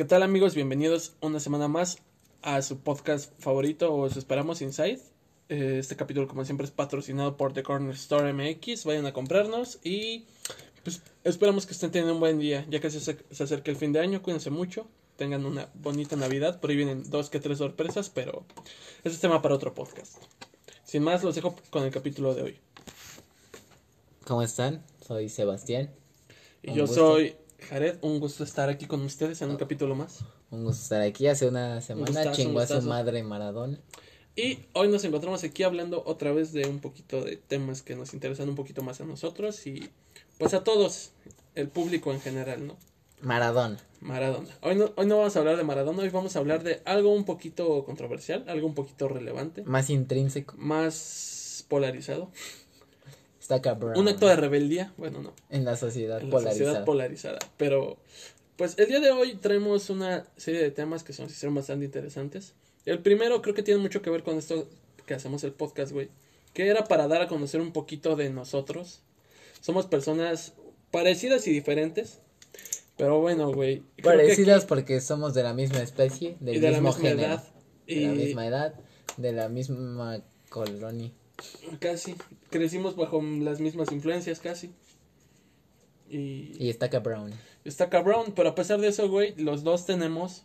¿Qué tal amigos? Bienvenidos una semana más a su podcast favorito, os esperamos Inside. Eh, Este capítulo, como siempre, es patrocinado por The Corner Store MX. Vayan a comprarnos y pues esperamos que estén teniendo un buen día, ya que se, acer- se acerca el fin de año. Cuídense mucho, tengan una bonita Navidad. Por ahí vienen dos que tres sorpresas, pero ese es tema para otro podcast. Sin más, los dejo con el capítulo de hoy. ¿Cómo están? Soy Sebastián. Y Un yo gusto. soy Jared, un gusto estar aquí con ustedes en un capítulo más. Un gusto estar aquí. Hace una semana gustazo, chingó un a su gustazo. madre Maradona. Y hoy nos encontramos aquí hablando otra vez de un poquito de temas que nos interesan un poquito más a nosotros y pues a todos, el público en general, ¿no? Maradona. Maradona. Hoy no, hoy no vamos a hablar de Maradona, hoy vamos a hablar de algo un poquito controversial, algo un poquito relevante, Más intrínseco. más polarizado. Está cabrón. Un acto de rebeldía, bueno, no, En la sociedad en la polarizada. sociedad polarizada. Pero, pues el día de hoy traemos una serie de temas que nos hicieron bastante interesantes. El primero creo que tiene mucho que ver con esto que hacemos el podcast, güey. Que era para dar a conocer un poquito de nosotros. Somos personas parecidas y diferentes. Pero bueno, güey. Parecidas aquí- porque somos de la misma especie, del y de la mismo misma género. edad. De Y la misma edad, de la misma colonia. Casi. Crecimos bajo las mismas influencias, casi. Y, Y está cabrón. Está cabrón, pero a pesar de eso, güey, los dos tenemos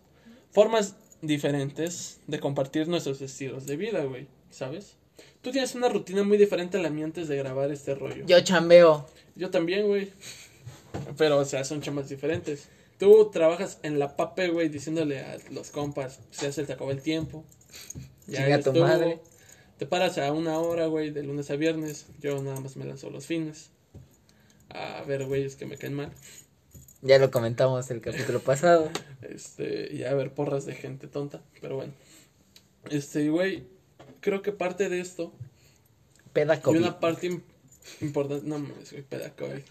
formas diferentes de compartir nuestros estilos de vida, güey, ¿sabes? Tú tienes una rutina muy diferente a la mía antes de grabar este rollo. Yo chambeo. Yo también, güey. Pero, o sea, son chamas diferentes. Tú trabajas en la pape, güey, diciéndole a los compas, ya se te acabó el tiempo. Chinga tu estuvo. madre. Te paras a una hora, güey, de lunes a viernes. Yo nada más me lanzo los fines. A ver, güeyes que me caen mal. Ya lo comentamos el capítulo pasado. Este, y a ver porras de gente tonta, pero bueno. Este, güey, creo que parte de esto y una parte im- importante, no mames, güey, güey.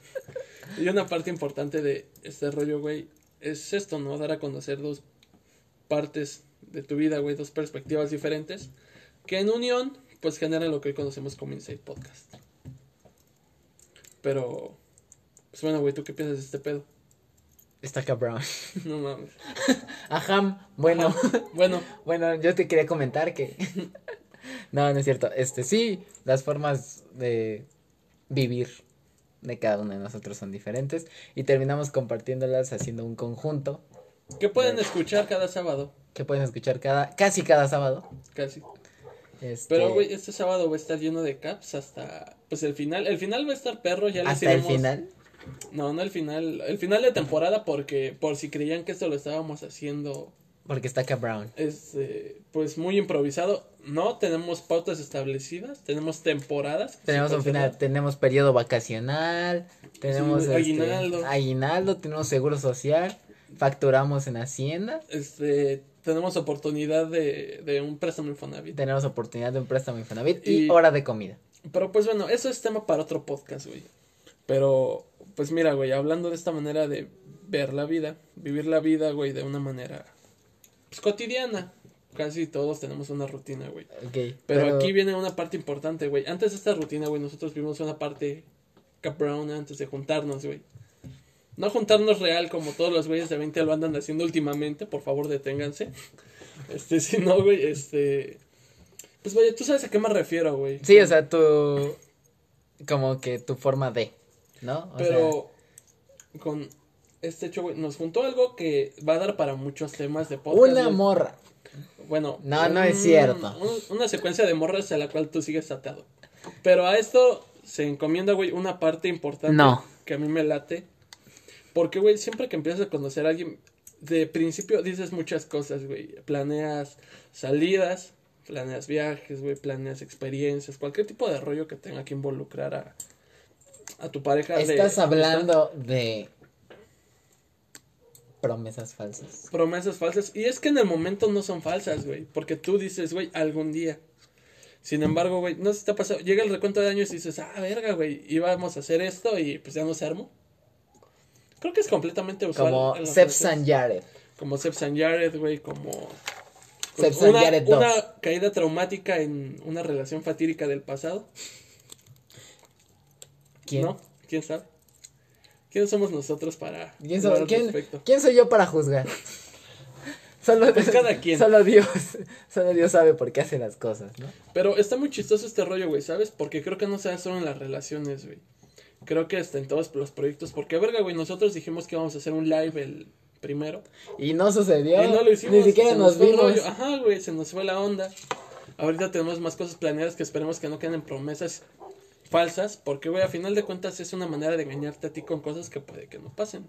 Y una parte importante de este rollo, güey, es esto, ¿no? Dar a conocer dos partes de tu vida, güey, dos perspectivas diferentes, que en unión, pues generan lo que hoy conocemos como Inside Podcast. Pero, pues bueno, güey, ¿tú qué piensas de este pedo? Está cabrón. No mames. Ajá, bueno. Bueno, Bueno, yo te quería comentar que. no, no es cierto. Este, sí, las formas de vivir de cada uno de nosotros son diferentes. Y terminamos compartiéndolas haciendo un conjunto que pueden escuchar cada sábado, que pueden escuchar cada, casi cada sábado. casi. Este, Pero, güey, este sábado va a estar lleno de caps hasta, pues, el final. El final va a estar perro, ya les hasta el final. No, no el final. El final de temporada porque, por si creían que esto lo estábamos haciendo, Porque está cabrón. este, pues, muy improvisado. No, tenemos pautas establecidas, tenemos temporadas. Tenemos un final, tenemos periodo vacacional, tenemos Sí, este, aguinaldo, tenemos seguro social, facturamos en Hacienda, Este, tenemos oportunidad de, de un préstamo Infonavit. tenemos oportunidad de un préstamo Infonavit y Y- hora de comida. Pero pues bueno, eso es tema para otro podcast, güey. Pero, pues mira, güey, hablando de esta manera de ver la vida, vivir la vida, güey, de una manera pues, cotidiana. Casi todos tenemos una rutina, güey. Ok, Pero, aquí viene una parte importante, güey. Antes de esta rutina, güey, nosotros vivimos una parte cabrona antes de juntarnos, güey. No juntarnos real como todos los güeyes de 20 lo andan haciendo últimamente, por favor deténganse. Este, si no, güey, este... Pues, güey, tú sabes a qué me refiero, güey. Sí, o sea, tu. Como que tu forma de. ¿No? O Pero con este hecho, güey, nos juntó algo que va a dar para muchos temas de podcast. una güey. morra. Bueno, No, no es cierto. un- una secuencia de morras a la cual tú sigues atado. Pero a esto se encomienda, güey, una parte importante No. que a mí me late. Porque, güey, siempre que empiezas a conocer a alguien, de principio dices muchas cosas, güey. Planeas salidas, planeas viajes, güey, planeas experiencias, cualquier tipo de rollo que tenga que involucrar a, a tu pareja. de Estás amistad. hablando de. Promesas falsas. promesas falsas. Y es que en el momento no son falsas, güey. Porque tú dices, güey, algún día. Sin embargo, güey, no se te ha pasado. Llega el recuento de años y dices, ah, verga, güey, íbamos a hacer esto y pues ya no se armó. Creo que es completamente usual. Como Seb. San Jared. Como Seb San Jared, güey, como. Seb San una, Jared 2. una caída traumática en una relación fatídica del pasado. ¿Quién? ¿No? ¿Quién sabe? ¿Quién somos nosotros para ¿Quién, soy, al quién- respecto? quién soy yo para juzgar? Solo, Pues cada quien. Solo Dios, solo Dios sabe por qué hace las cosas, ¿no? Pero está muy chistoso este rollo, güey, ¿sabes? Porque creo que no se da solo en las relaciones, güey. Creo que hasta en todos los proyectos. Porque, verga, güey, nosotros dijimos que íbamos a hacer un live el primero. Y no sucedió. Y no lo hicimos. Ni siquiera se nos vimos. Ajá, güey, se nos fue la onda. Ahorita tenemos más cosas planeadas que esperemos que no queden en promesas falsas. Porque, güey, a final de cuentas es una manera de engañarte a ti con cosas que puede que no pasen.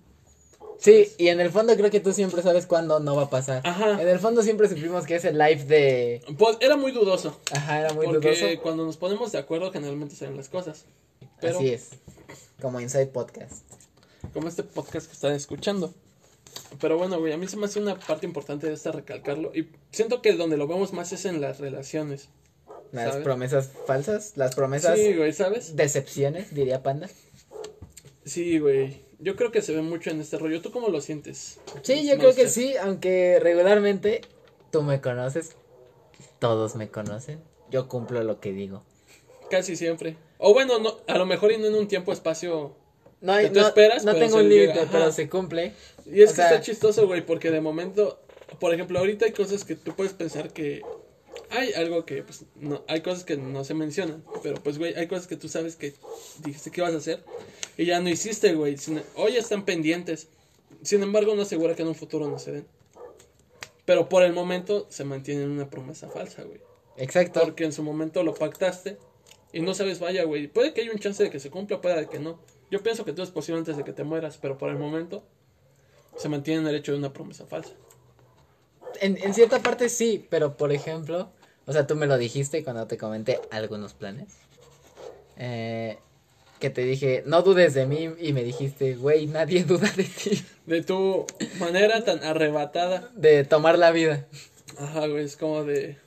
Sí, y en el fondo creo que tú siempre sabes cuándo no va a pasar. Ajá. En el fondo siempre supimos que ese live de... Pues, era muy dudoso. Ajá, era muy porque dudoso. cuando nos ponemos de acuerdo generalmente salen las cosas. Pero Así es. Como Inside Podcast. como este podcast que están escuchando. Pero bueno, güey, a mí se me hace una parte importante de esta recalcarlo. Y siento que donde lo vemos más es en las relaciones. Las ¿Sabes? promesas falsas, las promesas Sí, güey, ¿sabes? decepciones, diría Panda. Sí, güey. Yo creo que se ve mucho en este rollo. ¿Tú cómo lo sientes? Sí, yo creo que sí, aunque regularmente tú me conoces, todos me conocen, yo cumplo lo que digo. Casi siempre. O bueno, no, a lo mejor y no en un tiempo, espacio. No, hay, Que tú no, esperas, no pero tengo un límite, pero se cumple. Y es O que sea- está chistoso, güey, porque de momento, por ejemplo, ahorita hay cosas que tú puedes pensar que hay algo que, pues, no, hay cosas que no se mencionan, pero pues, güey, hay cosas que tú sabes que dijiste que ibas a hacer y ya no hiciste, güey. Sin- Hoy están pendientes. Sin embargo, no asegura que en un futuro no se den. Pero por el momento se mantiene en una promesa falsa, güey. Exacto. Porque en su momento lo pactaste y no sabes, vaya, güey. Puede que haya un chance de que se cumpla, puede que no. Yo pienso que todo es posible antes de que te mueras, pero por el momento se mantiene en el hecho de una promesa falsa. En, en cierta parte sí, pero por ejemplo, o sea, tú me lo dijiste cuando te comenté algunos planes. Eh, que te dije, no dudes de mí y me dijiste, güey, nadie duda de ti. De tu manera tan arrebatada. De tomar la vida. Ajá, güey, es como de.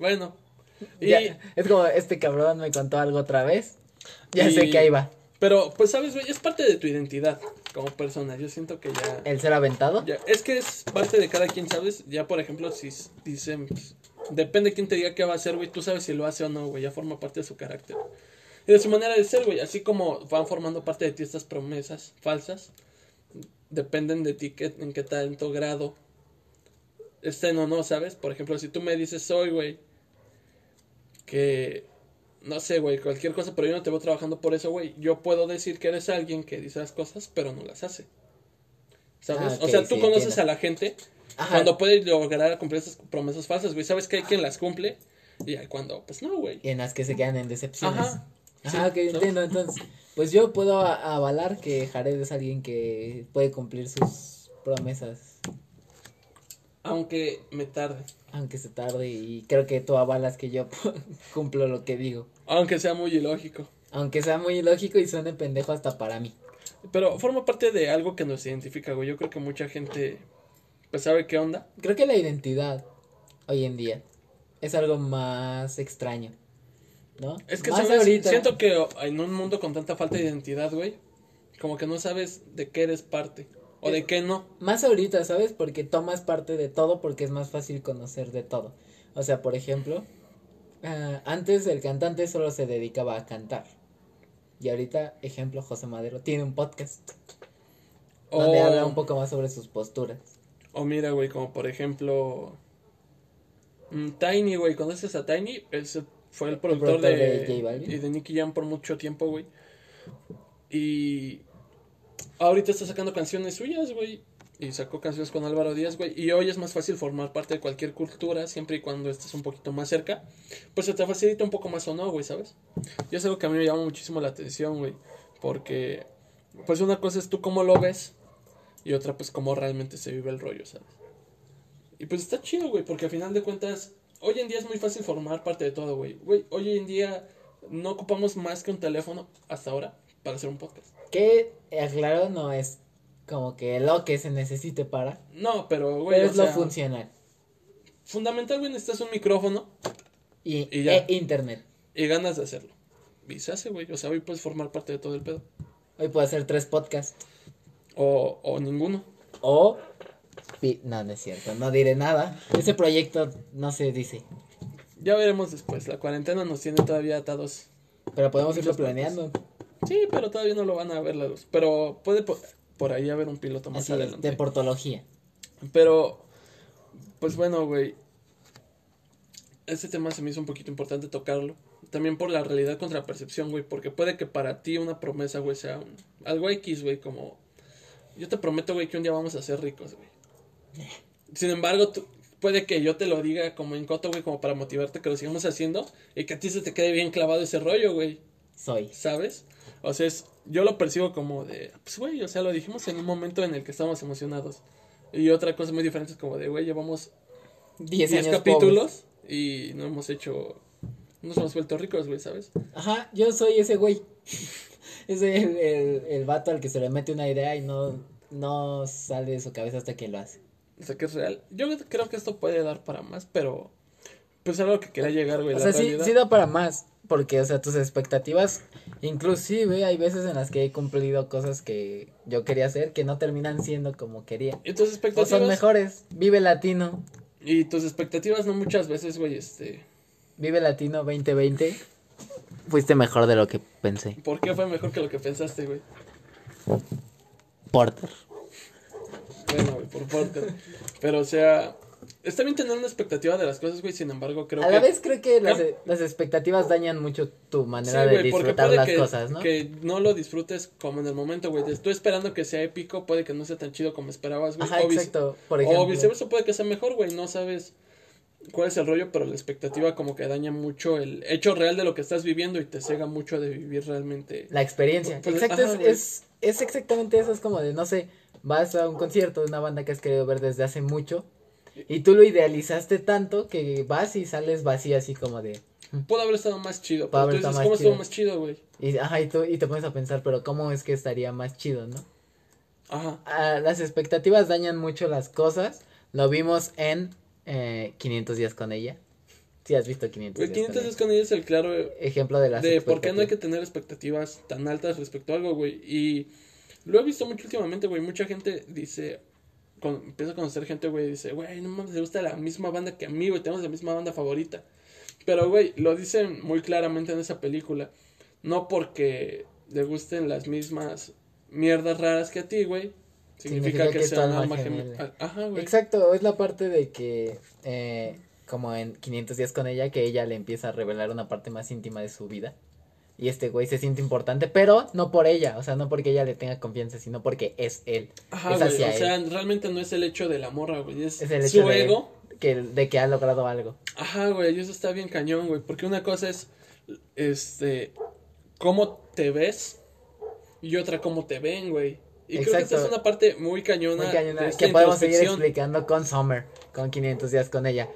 Bueno. Y, Ya, es como, este cabrón me contó algo otra vez. Ya sé que ahí va. Pero, pues, sabes, güey, es parte de tu identidad como persona. Yo siento que ya. El ser aventado. Ya, es que es parte de cada quien, ¿sabes? Ya, por ejemplo, si dicen, pues, depende de quién te diga qué va a hacer, güey, tú sabes si lo hace o no, güey, ya forma parte de su carácter. Y de su manera de ser, güey, así como van formando parte de ti estas promesas falsas, dependen de ti en qué tanto grado estén o no, ¿sabes? Por ejemplo, si tú me dices hoy, güey, que, no sé, güey, cualquier cosa, pero yo no te veo trabajando por eso, güey, yo puedo decir que eres alguien que dice las cosas, pero no las hace. ¿Sabes? Ah, ok, o sea, tú sí, conoces entiendo. a la gente Ajá. cuando puede lograr cumplir esas promesas falsas, güey. Sabes que hay quien las cumple y hay cuando, pues no, güey. Y en las que se quedan en decepciones. Ajá. Ajá, Sí, ok, ¿no? entiendo. Entonces, pues yo puedo avalar que Jared es alguien que puede cumplir sus promesas, Aunque me tarde. aunque se tarde. Y creo que tú avalas que yo cumplo lo que digo. Aunque sea muy ilógico. Aunque sea muy ilógico y suene pendejo hasta para mí. Pero forma parte de algo que nos identifica, güey. Yo creo que mucha gente, pues sabe qué onda. Creo que la identidad hoy en día es algo más extraño. ¿No? Es que, más ¿sabes? ahorita. Siento que en un mundo con tanta falta de identidad, güey, como que no sabes de qué eres parte o de qué no. Más ahorita, ¿sabes? Porque tomas parte de todo porque es más fácil conocer de todo. O sea, por ejemplo, ah, antes el cantante solo se dedicaba a cantar. Y ahorita, ejemplo, José Madero tiene un podcast donde O, habla un poco más sobre sus posturas. o mira, güey, como por ejemplo, mm, Tiny, güey. ¿Conoces a Tiny? Ese fue el productor, productor de, de J Balvin. y de Nicky Jam por mucho tiempo, güey. Y ahorita está sacando canciones suyas, güey. Y sacó canciones con Álvaro Díaz, güey. Y hoy es más fácil formar parte de cualquier cultura, siempre y cuando estés un poquito más cerca. Pues se te facilita un poco más o no, güey, ¿sabes? Y es algo que a mí me llama muchísimo la atención, güey. Porque, pues una cosa es tú cómo lo ves. Y otra, pues cómo realmente se vive el rollo, ¿sabes? Y pues está chido, güey, porque al final de cuentas, hoy en día es muy fácil formar parte de todo, güey. Güey, hoy en día no ocupamos más que un teléfono hasta ahora para hacer un podcast. Que, aclaro, no es como que lo que se necesite para, No, pero, güey, pero es lo funcional. fundamental, güey, necesitas un micrófono Y, y ya. e internet. y ganas de hacerlo. Y se hace, güey. O sea, hoy puedes formar parte de todo el pedo. Hoy puedo hacer tres podcasts. O, o ninguno. O... No, no es cierto, no diré nada. Ese proyecto no se dice. Ya veremos después. La cuarentena nos tiene todavía atados. Pero podemos irlo partes. Sí, pero todavía no lo van a ver la luz. Pero puede po- por ahí haber un piloto más Así adelante. de portología. Pero, Pues bueno, güey. Este tema se me hizo un poquito importante tocarlo. También por la realidad contra la percepción, güey. Porque puede que para ti una promesa, güey, sea un- algo X, güey. Como. Yo te prometo, güey, que un día vamos a ser ricos, güey. Sin embargo, tú- puede que yo te lo diga como en coto, güey, como para motivarte que lo sigamos haciendo. Y que a ti se te quede bien clavado ese rollo, güey. Soy. ¿Sabes? O sea, es, yo lo percibo como de, pues, güey, o sea, lo dijimos en un momento en el que estábamos emocionados. Y otra cosa muy diferente es como de, güey, llevamos 10 10 años capítulos y no hemos hecho, no hemos vuelto ricos, güey, ¿sabes? pobres. Ajá, yo soy ese güey. Ese el, el, el vato al que se le mete una idea y no, no sale de su cabeza hasta que lo hace. O sea, que es real. Yo creo que esto puede dar para más, pero, pues, algo que quería llegar, güey, O sea, sí, realidad. sí da para más. Porque, o sea, tus expectativas, inclusive hay veces en las que he cumplido cosas que yo quería hacer que no terminan siendo como quería. Y tus O expectativas, son mejores. Vive Latino. y tus expectativas no muchas veces, güey, este, Vive Latino 2020. Fuiste mejor de lo que pensé. ¿por qué fue mejor que lo que pensaste, güey? Porter. Bueno, güey, por Porter. Pero, o sea, está bien tener una expectativa de las cosas, güey, sin embargo, creo A que... la vez creo que las, Ah. las expectativas dañan mucho tu Sí, manera de güey, disfrutar las que, cosas, ¿no? que no lo disfrutes como en el momento, güey. Tú esperando que sea épico, puede que no sea tan chido como esperabas, güey. Ajá, o, exacto. Por ejemplo. o viceversa, puede que sea mejor, güey. No sabes cuál es el rollo, pero la expectativa como que daña mucho el hecho real de lo que estás viviendo y te cega mucho de vivir realmente. La experiencia. Pues, Exacto, ajá, es, es, es exactamente eso. Es como de, no sé, vas a un concierto de una banda que has querido ver desde hace mucho. Y tú lo idealizaste tanto que vas y sales vacío así como de... Pudo haber estado más chido, Pudo haber dices, estado ¿cómo estuvo más chido, güey? Y, ajá, y, tú, y te pones a pensar, pero ¿cómo es que estaría más chido, no? Ajá. Ah, las expectativas dañan mucho las cosas. Lo vimos en eh, 500 días con ella. Sí, has visto 500 Güey, días 500 con días con ella es el claro Ejemplo de las de por qué no hay que tener expectativas tan altas respecto a algo, güey. Y lo he visto mucho últimamente, güey. Mucha gente dice, cuando empieza a conocer gente, güey, dice, güey, no mames, le gusta la misma banda que a mí, güey, tenemos la misma banda favorita. Pero, güey, lo dicen muy claramente en esa película. No porque le gusten las mismas mierdas raras que a ti, güey. Significa, Significa que, que sea un alma alma gemela. gemela. Ajá, güey. Exacto, es la parte de que, eh, como en 500 días con ella, que ella le empieza a revelar una parte más íntima de su vida. Y este güey se siente importante, pero no por ella, o sea, no porque ella le tenga confianza, sino porque es él. Ajá, es güey. O él. sea, realmente no es el hecho de la morra, güey. Es, Es el hecho su de, ego. que, de que ha logrado algo. Ajá, güey, y eso está bien cañón, güey, porque una cosa es, este, cómo te ves y otra cómo te ven, güey. Y creo que esta es una parte muy cañona, Muy cañona, de esta que podemos seguir explicando con Summer, con 500 días con ella.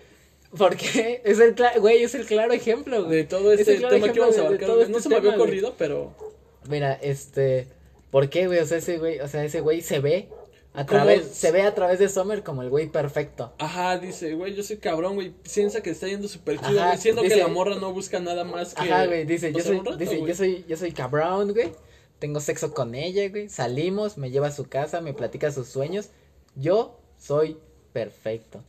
Porque es el, cla- güey, es el claro ejemplo, güey. de todo Es este el claro tema que vamos a abarcar. no este se me había ocurrido, pero Mira, este, ¿por qué, güey? O sea, ese güey, o sea, ese güey se ve a ¿Cómo? través, se ve a través de Summer como el güey perfecto. ajá, dice, güey, yo soy cabrón, güey, piensa que está yendo súper chido, Ajá, güey, siendo que la morra no busca nada más que Ajá, güey, dice, yo soy, rato, dice, güey. yo soy, yo soy cabrón, güey. Tengo sexo con ella, güey. Salimos, me lleva a su casa, me platica sus sueños. Yo soy perfecto.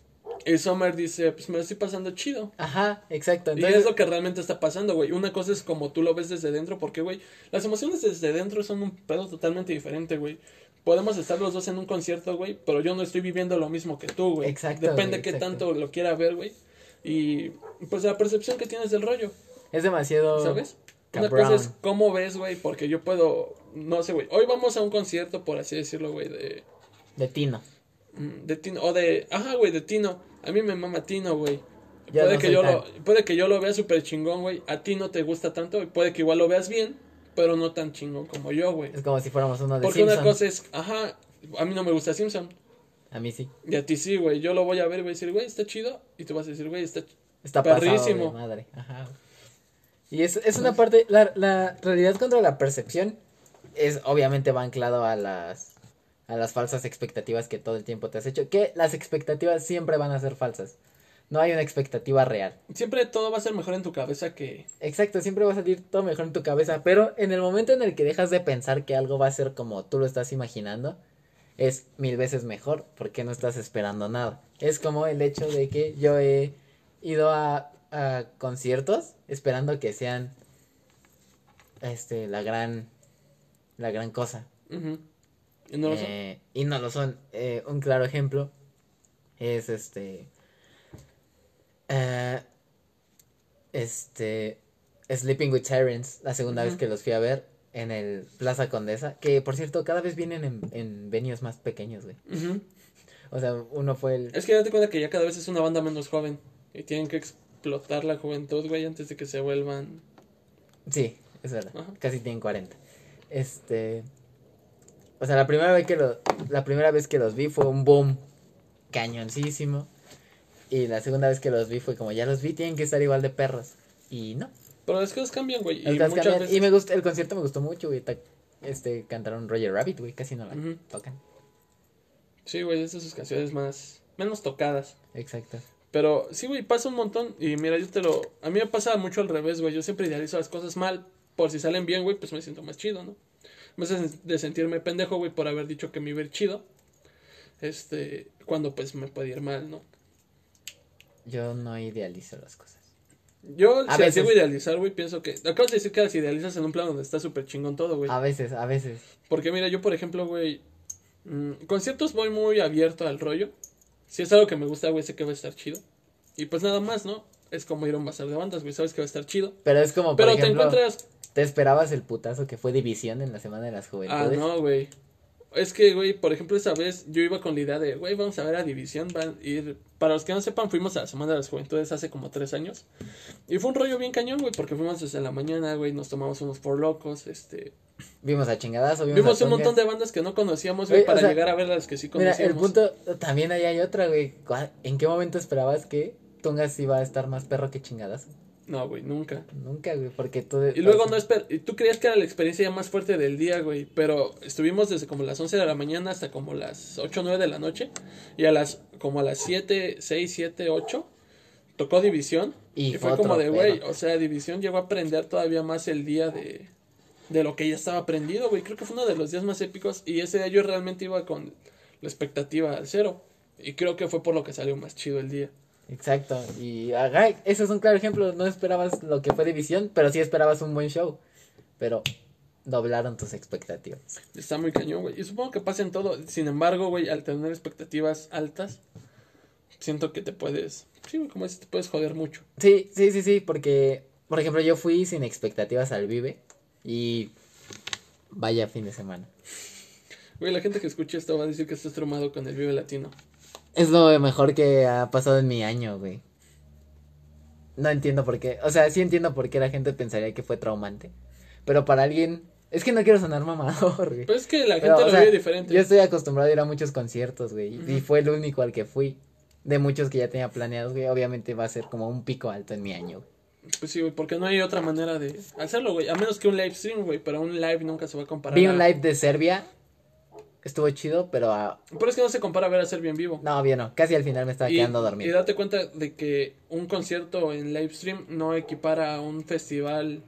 Y Summer dice, pues me lo estoy pasando chido. Ajá, exacto. Y Entonces, es lo que realmente está pasando, güey. Una cosa es como tú lo ves desde dentro, porque, güey, las emociones desde dentro son un pedo totalmente diferente, güey. Podemos estar los dos en un concierto, güey, pero yo no estoy viviendo lo mismo que tú, güey. Exacto, Depende güey, qué exacto. tanto lo quiera ver, güey. Y, pues, la percepción que tienes del rollo, es demasiado. ¿sabes? Una cabrón. cosa es cómo ves, güey, porque yo puedo, no sé, güey. Hoy vamos a un concierto, por así decirlo, güey, de, De Tino. Mm, de Tino, o de, ajá, güey, de Tino. A mí me mama Tino, güey. Puede no que yo tan- lo puede que yo lo vea súper chingón, güey. A ti no te gusta tanto y puede que igual lo veas bien, pero no tan chingón como yo, güey. Es como si fuéramos uno de Porque Simpson. una cosa es, ajá, a mí no me gusta Simpson. A mí sí. Y a ti sí, güey. Yo lo voy a ver y voy a decir, güey, está chido. Y tú vas a decir, güey, está Está pasado Perrísimo. madre. Ajá. Y es, es una parte, la, la realidad contra la percepción es obviamente va anclado a las a las falsas expectativas que todo el tiempo te has hecho, que las expectativas siempre van a ser falsas. No hay una expectativa real. Siempre todo va a ser mejor en tu cabeza que. Exacto, siempre va a salir todo mejor en tu cabeza, pero en el momento en el que dejas de pensar que algo va a ser como tú lo estás imaginando, es mil veces mejor porque no estás esperando nada. Es como el hecho de que yo he ido a, a conciertos esperando que sean este la gran la gran cosa. Y no lo sé. Eh, y no lo son. Eh, un claro ejemplo es este Eh, este. Sleeping with Sirens, la segunda vez que los fui a ver en el Plaza Condesa. Que por cierto, cada vez vienen en, en venues más pequeños, güey. O sea, uno fue el. Es que date cuenta que ya cada vez es una banda menos joven. Y tienen que explotar la juventud, güey, antes de que se vuelvan. Sí, es verdad. Ajá. Casi tienen 40. Este. O sea, la primera vez que lo, la primera vez que los vi fue un boom cañoncísimo. Y la segunda vez que los vi fue como ya los vi, tienen que estar igual de perros. Y no. Pero las cosas cambian, güey. Y muchas cambian- veces. Y me gustó, el concierto me gustó mucho, güey. Este, cantaron Roger Rabbit, güey, casi no la tocan. Sí, güey, es de sus canciones más. menos tocadas. Exacto. Pero sí, güey, pasa un montón. Y mira, yo te lo. A mí me pasa mucho al revés, güey. Yo siempre idealizo las cosas mal. Por si salen bien, güey, pues me siento más chido, ¿no? En vez de- sentirme pendejo, güey, por haber dicho que me iba a ir chido. Este. Cuando pues me puede ir mal, ¿no? Yo no idealizo las cosas. Yo, A si veces. a idealizar, güey, pienso que. Acabas de decir que las idealizas en un plano donde está súper chingón todo, güey. A veces, a veces. Porque mira, yo por ejemplo, güey, mm, conciertos voy muy abierto al rollo. Si es algo que me gusta, güey, sé que va a estar chido. Y pues nada más, ¿no? Es como ir a un bazar de bandas, güey, sabes que va a estar chido. Pero es como, por Pero te encuentras... ¿te esperabas el putazo que fue división en la Semana de las Ah, Juventudes? no, güey. Es que, güey, por ejemplo, esa vez yo iba con la idea de, güey, vamos a ver a División, van a ir... Para los que no sepan, fuimos a la Semana de las Juventudes hace como tres años. Y fue un rollo bien cañón, güey, porque fuimos desde la mañana, güey, nos tomamos unos por locos, este... Vimos a chingadazo, vimos, Vimos a un montón de bandas que no conocíamos, güey, Güey, o para sea, llegar a ver las que sí Mira, conocíamos. el punto, también ahí hay otra, güey. ¿Cuál- ¿En qué momento esperabas que Tungas iba a estar más perro que chingadazo? No, güey, nunca. Nunca, güey, porque tú... Y luego no esper y tú creías que era la experiencia ya más fuerte del día, güey, pero estuvimos desde como las 11 de la mañana hasta como las 8 o 9 de la noche y a las como a las 7, 6, 7, 8 tocó División Y y, fue como de, güey, o sea, División llegó a aprender todavía más el día de de lo que ya estaba aprendido, güey. Creo que fue uno de los días más épicos y ese día yo realmente iba con la expectativa al cero y creo que fue por lo que salió más chido el día. Exacto, y ajá, eso es un claro ejemplo, no esperabas lo que fue División, pero sí esperabas un buen show, pero doblaron tus expectativas. Está muy cañón, güey. Y supongo que pasa en todo. Sin embargo, güey, al tener expectativas altas, siento que te puedes. Sí, güey, como dices, te puedes joder mucho. Sí, sí, sí, sí, porque, por ejemplo, yo fui sin expectativas al Vive y vaya fin de semana. Güey, la gente que escuche esto va a decir que estás traumado con el Vive Latino. Es lo mejor que ha pasado en mi año, güey. No entiendo por qué. O sea, sí entiendo por qué la gente pensaría que fue traumante. Pero para alguien. Es que no quiero sonar mamador, güey. Pues es que la gente Pero, lo sea, vive diferente. Yo estoy acostumbrado a ir a muchos conciertos, güey. Y fue el único al que fui. De muchos que ya tenía planeados, güey. Obviamente va a ser como un pico alto en mi año, güey. Pues sí, güey, porque no hay otra manera de hacerlo, güey. A menos que un live stream, güey. Pero un live nunca se va a comparar. Vi a- un live de Serbia. Estuvo chido, pero a... Pero es que no se compara a ver a ser bien vivo. no, bien, no. Casi al final me estaba y, quedando y dormido. date cuenta de que un concierto en live stream no equipara a un festival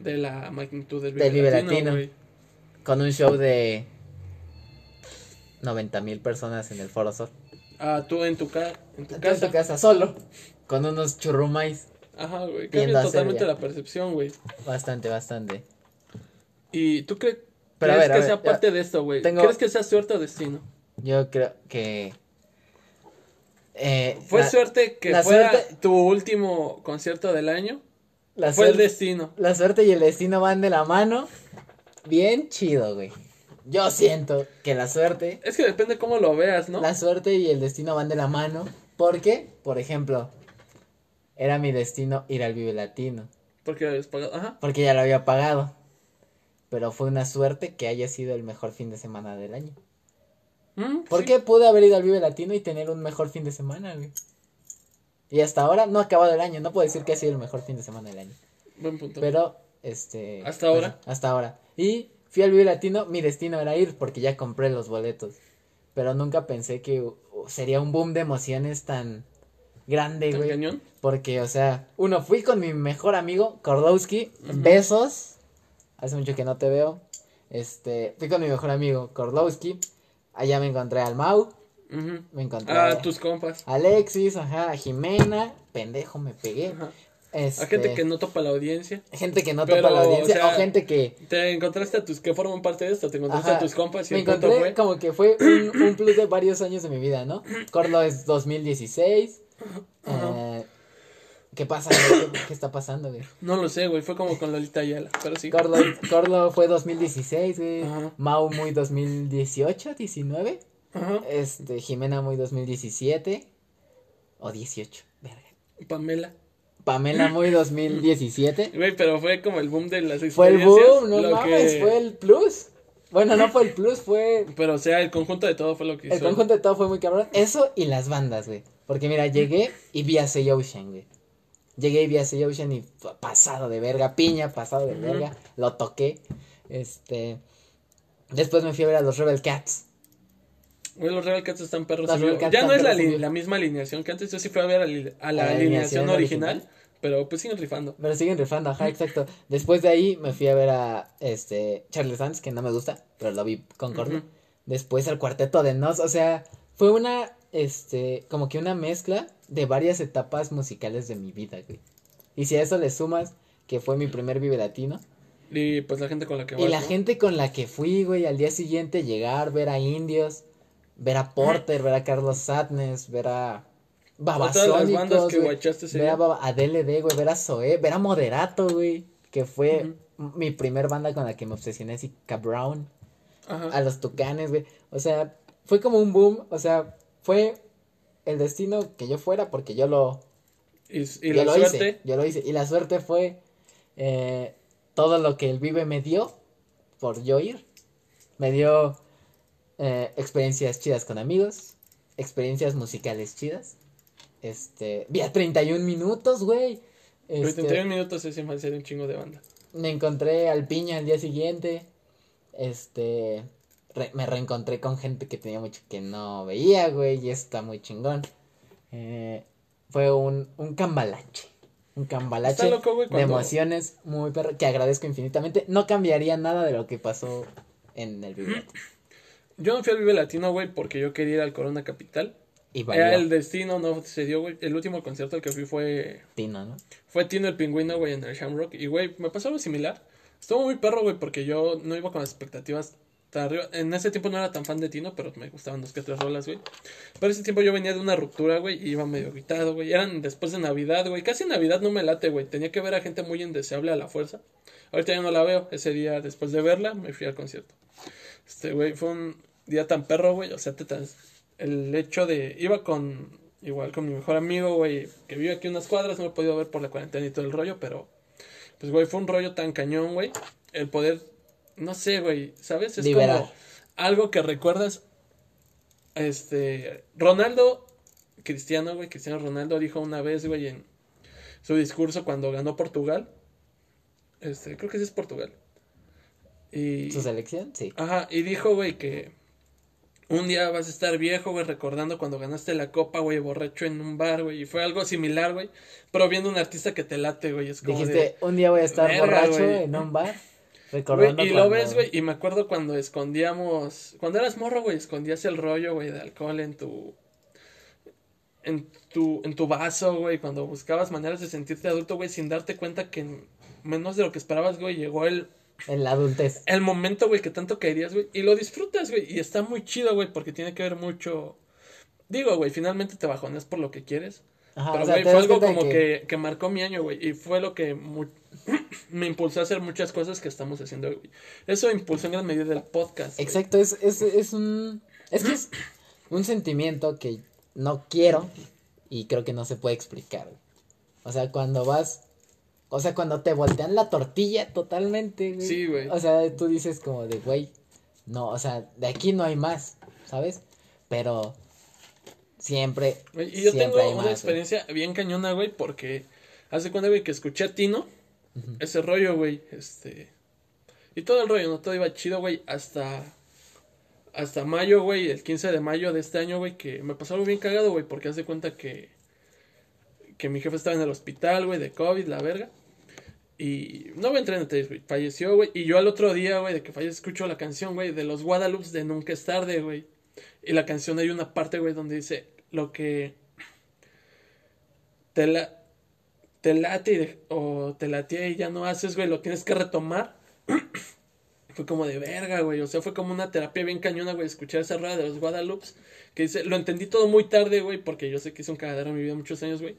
de la magnitud del Vive, Vive Latino. Con un show de 90 mil personas en el Foro Sol. Ah, tú en tu, ca en tu Tú en casa. tu casa solo. Con unos churrumais. Ajá, güey. Cambia totalmente la percepción, güey. Bastante, bastante. ¿Y tú crees Pero a crees a que ver, sea ya. parte de esto, güey? Tengo- ¿Crees que sea suerte o destino? Yo creo que. Eh, ¿Fue la- suerte que fuera suerte- tu último concierto del año? La Fue el destino. la suerte y el destino van de la mano. Bien chido, güey. Yo siento que la suerte. Es que depende cómo lo veas, ¿no? La suerte y el destino van de la mano. Porque, por ejemplo, era mi destino ir al Vive Latino. Porque habías pagado. Ajá. Porque ya lo había pagado. Pero fue una suerte que haya sido el mejor fin de semana del año. Mm, ¿Por sí. qué pude haber ido al Vive Latino y tener un mejor fin de semana, güey? Y hasta ahora no ha acabado el año. No puedo decir que ha sido el mejor fin de semana del año. Buen punto. Pero, este. ¿Hasta ahora? hasta ahora. Y fui al Vive Latino. Mi destino era ir porque ya compré los boletos. Pero nunca pensé que sería un boom de emociones tan grande, ¿Tan güey. cañón? Porque, o sea, uno, fui con mi mejor amigo, Kordowski. Besos. Hace mucho que no te veo. Este, fui con mi mejor amigo, Kordowski. Allá me encontré al Mau. Me encontré Ah, a tus compas. Alexis, ajá, a Jimena. Pendejo, me pegué. Ajá. Este, A gente que no topa la audiencia. gente que no Pero, topa la audiencia. o sea, o gente que. Te encontraste a tus que forman parte de esto. Te encontraste Ajá, a tus compas y me encontré fue. como que fue un, un plus de varios años de mi vida, ¿no? Corlo es 2016. Ajá. eh, ¿Qué pasa, güey? ¿Qué, qué está pasando, güey? No lo sé, güey. Fue como con Lolita Ayala, pero sí. Corlo, Corlo fue 2016, güey. Ajá. Mau muy 2018, 19. Ajá. Este, Jimena muy 2017. O 18, verga. Pamela. Pamela muy 2017. Güey, pero fue como el boom de las Fue el experiencias. boom, no mames, que- fue el plus. Bueno, no fue el plus, fue Pero, o sea, el conjunto de todo fue lo que hizo. El conjunto de todo fue muy cabrón. Eso y las bandas, güey. Porque mira, llegué y vi a Say Ocean, güey. Llegué y vi a Say Ocean y pasado de verga, piña, pasado de verga. Lo toqué. Este. Después me fui a ver a los Rebel Cats. Güey, los Rebel Cats están perros. Rebel. Cats ya no es la, li- misma alineación que antes. Yo sí fui a ver a, li- a la, A alineación alineación original, original. Pero pues siguen rifando. Pero siguen rifando, ajá, exacto. Después de ahí me fui a ver a este Charles Sands, que no me gusta, pero lo vi con Corno. Después al cuarteto de Nos, o sea, fue una, este, como que una mezcla de varias etapas musicales de mi vida, güey. Y si a eso le sumas que fue mi primer Vive Latino, Y pues la gente con la que y vas, la ¿no? gente con la que fui, güey, al día siguiente llegar, ver a Indios, ver a Porter, ver a Carlos Sadness, ver a Babasónicos, Ver a, a DLD, güey, ver a Zoé, ver a Moderato, güey, que fue mi primer banda con la que me obsesioné, así, Brown, Ajá. a los Tucanes, güey, o sea, fue como un boom, o sea, fue el destino que yo fuera porque yo lo, Y, y yo la lo suerte. hice, yo lo hice, y la suerte fue eh, todo lo que el Vive me dio por yo ir, me dio eh, experiencias chidas con amigos, experiencias musicales chidas, este, vi a 31 minutos, güey, Güey, este, 31 minutos me hacer un chingo de banda. me encontré al Piña al día siguiente. Este. Re- me reencontré con gente que tenía mucho que no veía, güey. Y está muy chingón. Eh, fue un, un cambalache. Un cambalache loco, güey, de emociones muy perro. Que agradezco infinitamente. No cambiaría nada de lo que pasó en el video. Yo no fui al Vive Latino, güey, porque yo quería ir al Corona Capital. Y Era el destino, no se dio, güey. El último concierto al que fui fue Tino, ¿no? Fue Tino el Pingüino, güey, en el Shamrock. Y, güey, me pasó algo similar. Estuvo muy perro, güey, porque yo no iba con las expectativas arriba. En ese tiempo no era tan fan de Tino, pero me gustaban dos que tres rolas, güey. Pero ese tiempo yo venía de una ruptura, güey, y iba medio gritado, güey. Eran después de Navidad, güey. Casi Navidad no me late, güey. Tenía que ver a gente muy indeseable a la fuerza. Ahorita ya no la veo. Ese día, después de verla, me fui al concierto. Este, güey, fue un día tan perro, güey. O sea, te tan- el hecho de... Iba con... Igual con mi mejor amigo, güey, que vive aquí unas cuadras, no lo he podido ver por la cuarentena y todo el rollo, pero... Pues, güey, fue un rollo tan cañón, güey. El poder... No sé, güey, ¿sabes? Es como algo que recuerdas... Este... Ronaldo, Cristiano, güey, Cristiano Ronaldo dijo una vez, güey, en su discurso cuando ganó Portugal. Este, creo que sí es Portugal. Y... ¿Su selección? Sí. Ajá, y dijo, güey, que un día vas a estar viejo, güey, recordando cuando ganaste la copa, güey, borracho en un bar, güey, y fue algo similar, güey, pero viendo un artista que te late, güey, es como Dijiste, de... un día voy a estar borracho en un bar. Güey, y lo ves, güey, y me acuerdo cuando escondíamos, cuando eras morro, güey, escondías el rollo, güey, de alcohol en tu, en tu, en tu vaso, güey, cuando buscabas maneras de sentirte adulto, güey, sin darte cuenta que en menos de lo que esperabas, güey, llegó el, En la adultez. el momento, güey, que tanto querías, güey, y lo disfrutas, güey, y está muy chido, güey, porque tiene que ver mucho, digo, güey, finalmente te bajoneas por lo que quieres, Ajá, pero, o sea, güey, fue algo como que... Que, marcó mi año, güey, y fue lo que mu- me impulsó a hacer muchas cosas que estamos haciendo, güey. Eso impulsó en gran medida el podcast. güey. Exacto, es, es, es un... Es que es un sentimiento que no quiero y creo que no se puede explicar. güey. O sea, cuando vas... O sea, cuando te voltean la tortilla totalmente, güey. Sí, güey. O sea, tú dices como de, güey, no, o sea, de aquí no hay más, ¿sabes? Pero siempre, Y yo siempre tengo hay una más, güey. experiencia bien cañona, güey, porque hace cuenta, güey, que escuché a Tino, ese rollo, güey, este... Y todo el rollo, ¿no? Todo iba chido, güey, hasta... Hasta mayo, güey, el 15 de mayo de este año, güey, que me pasó algo bien cagado, güey, porque hace cuenta que... Que mi jefe estaba en el hospital, güey, de COVID, la verga. Y no voy a entrar en detalles, güey. Falleció, güey. Y yo al otro día, güey, de que falleció, escucho la canción, güey, de los Guadalupe de Nunca es tarde, güey. Y la canción hay una parte, güey, donde dice lo que te la te late y de- o te latía y ya no haces, güey, lo tienes que retomar. fue como de verga, güey. O sea, fue como una terapia bien cañona, güey, escuchar esa rueda de los Guadalupe. Que dice, lo entendí todo muy tarde, güey, porque yo sé que hice un cagadero en mi vida muchos años, güey.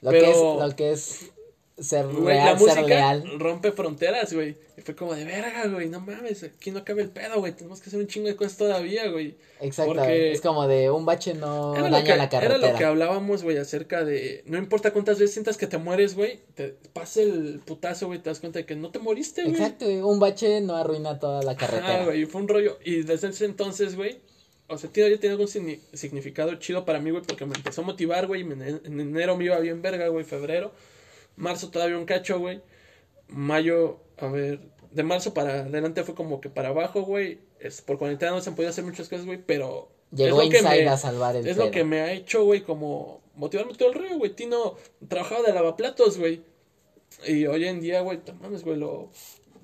Lo Pero- que es, lo que es ser Güey, la real, ser música leal. rompe fronteras, güey. Y fue como de verga, güey. No mames, aquí no cabe el pedo, güey. Tenemos que hacer un chingo de cosas todavía, güey. Exacto. porque- Es como de un bache no Era daña que, la era carretera. lo que hablábamos, güey, acerca de. No importa cuántas veces sientas que te mueres, güey. Te pase el putazo, güey. Te das cuenta de que no te moriste, güey. Exacto, un bache no arruina toda la carretera. Ah, güey, fue un rollo. Y desde ese entonces, güey, o sea, tío, ya tiene algún signi- significado chido para mí, güey, porque me empezó a motivar, güey. En enero me iba bien verga, güey, febrero. Marzo todavía un cacho, güey. Mayo, a ver, de marzo para adelante fue como que para abajo, güey. Es, por cuarentena no se han podido hacer muchas cosas, güey, pero... Llegó es lo que Inside me- a salvar el Es lo que me ha hecho, güey, como motivarme todo el rollo, güey. Tino trabajaba de lavaplatos, güey. Y hoy en día, güey, mames, güey, lo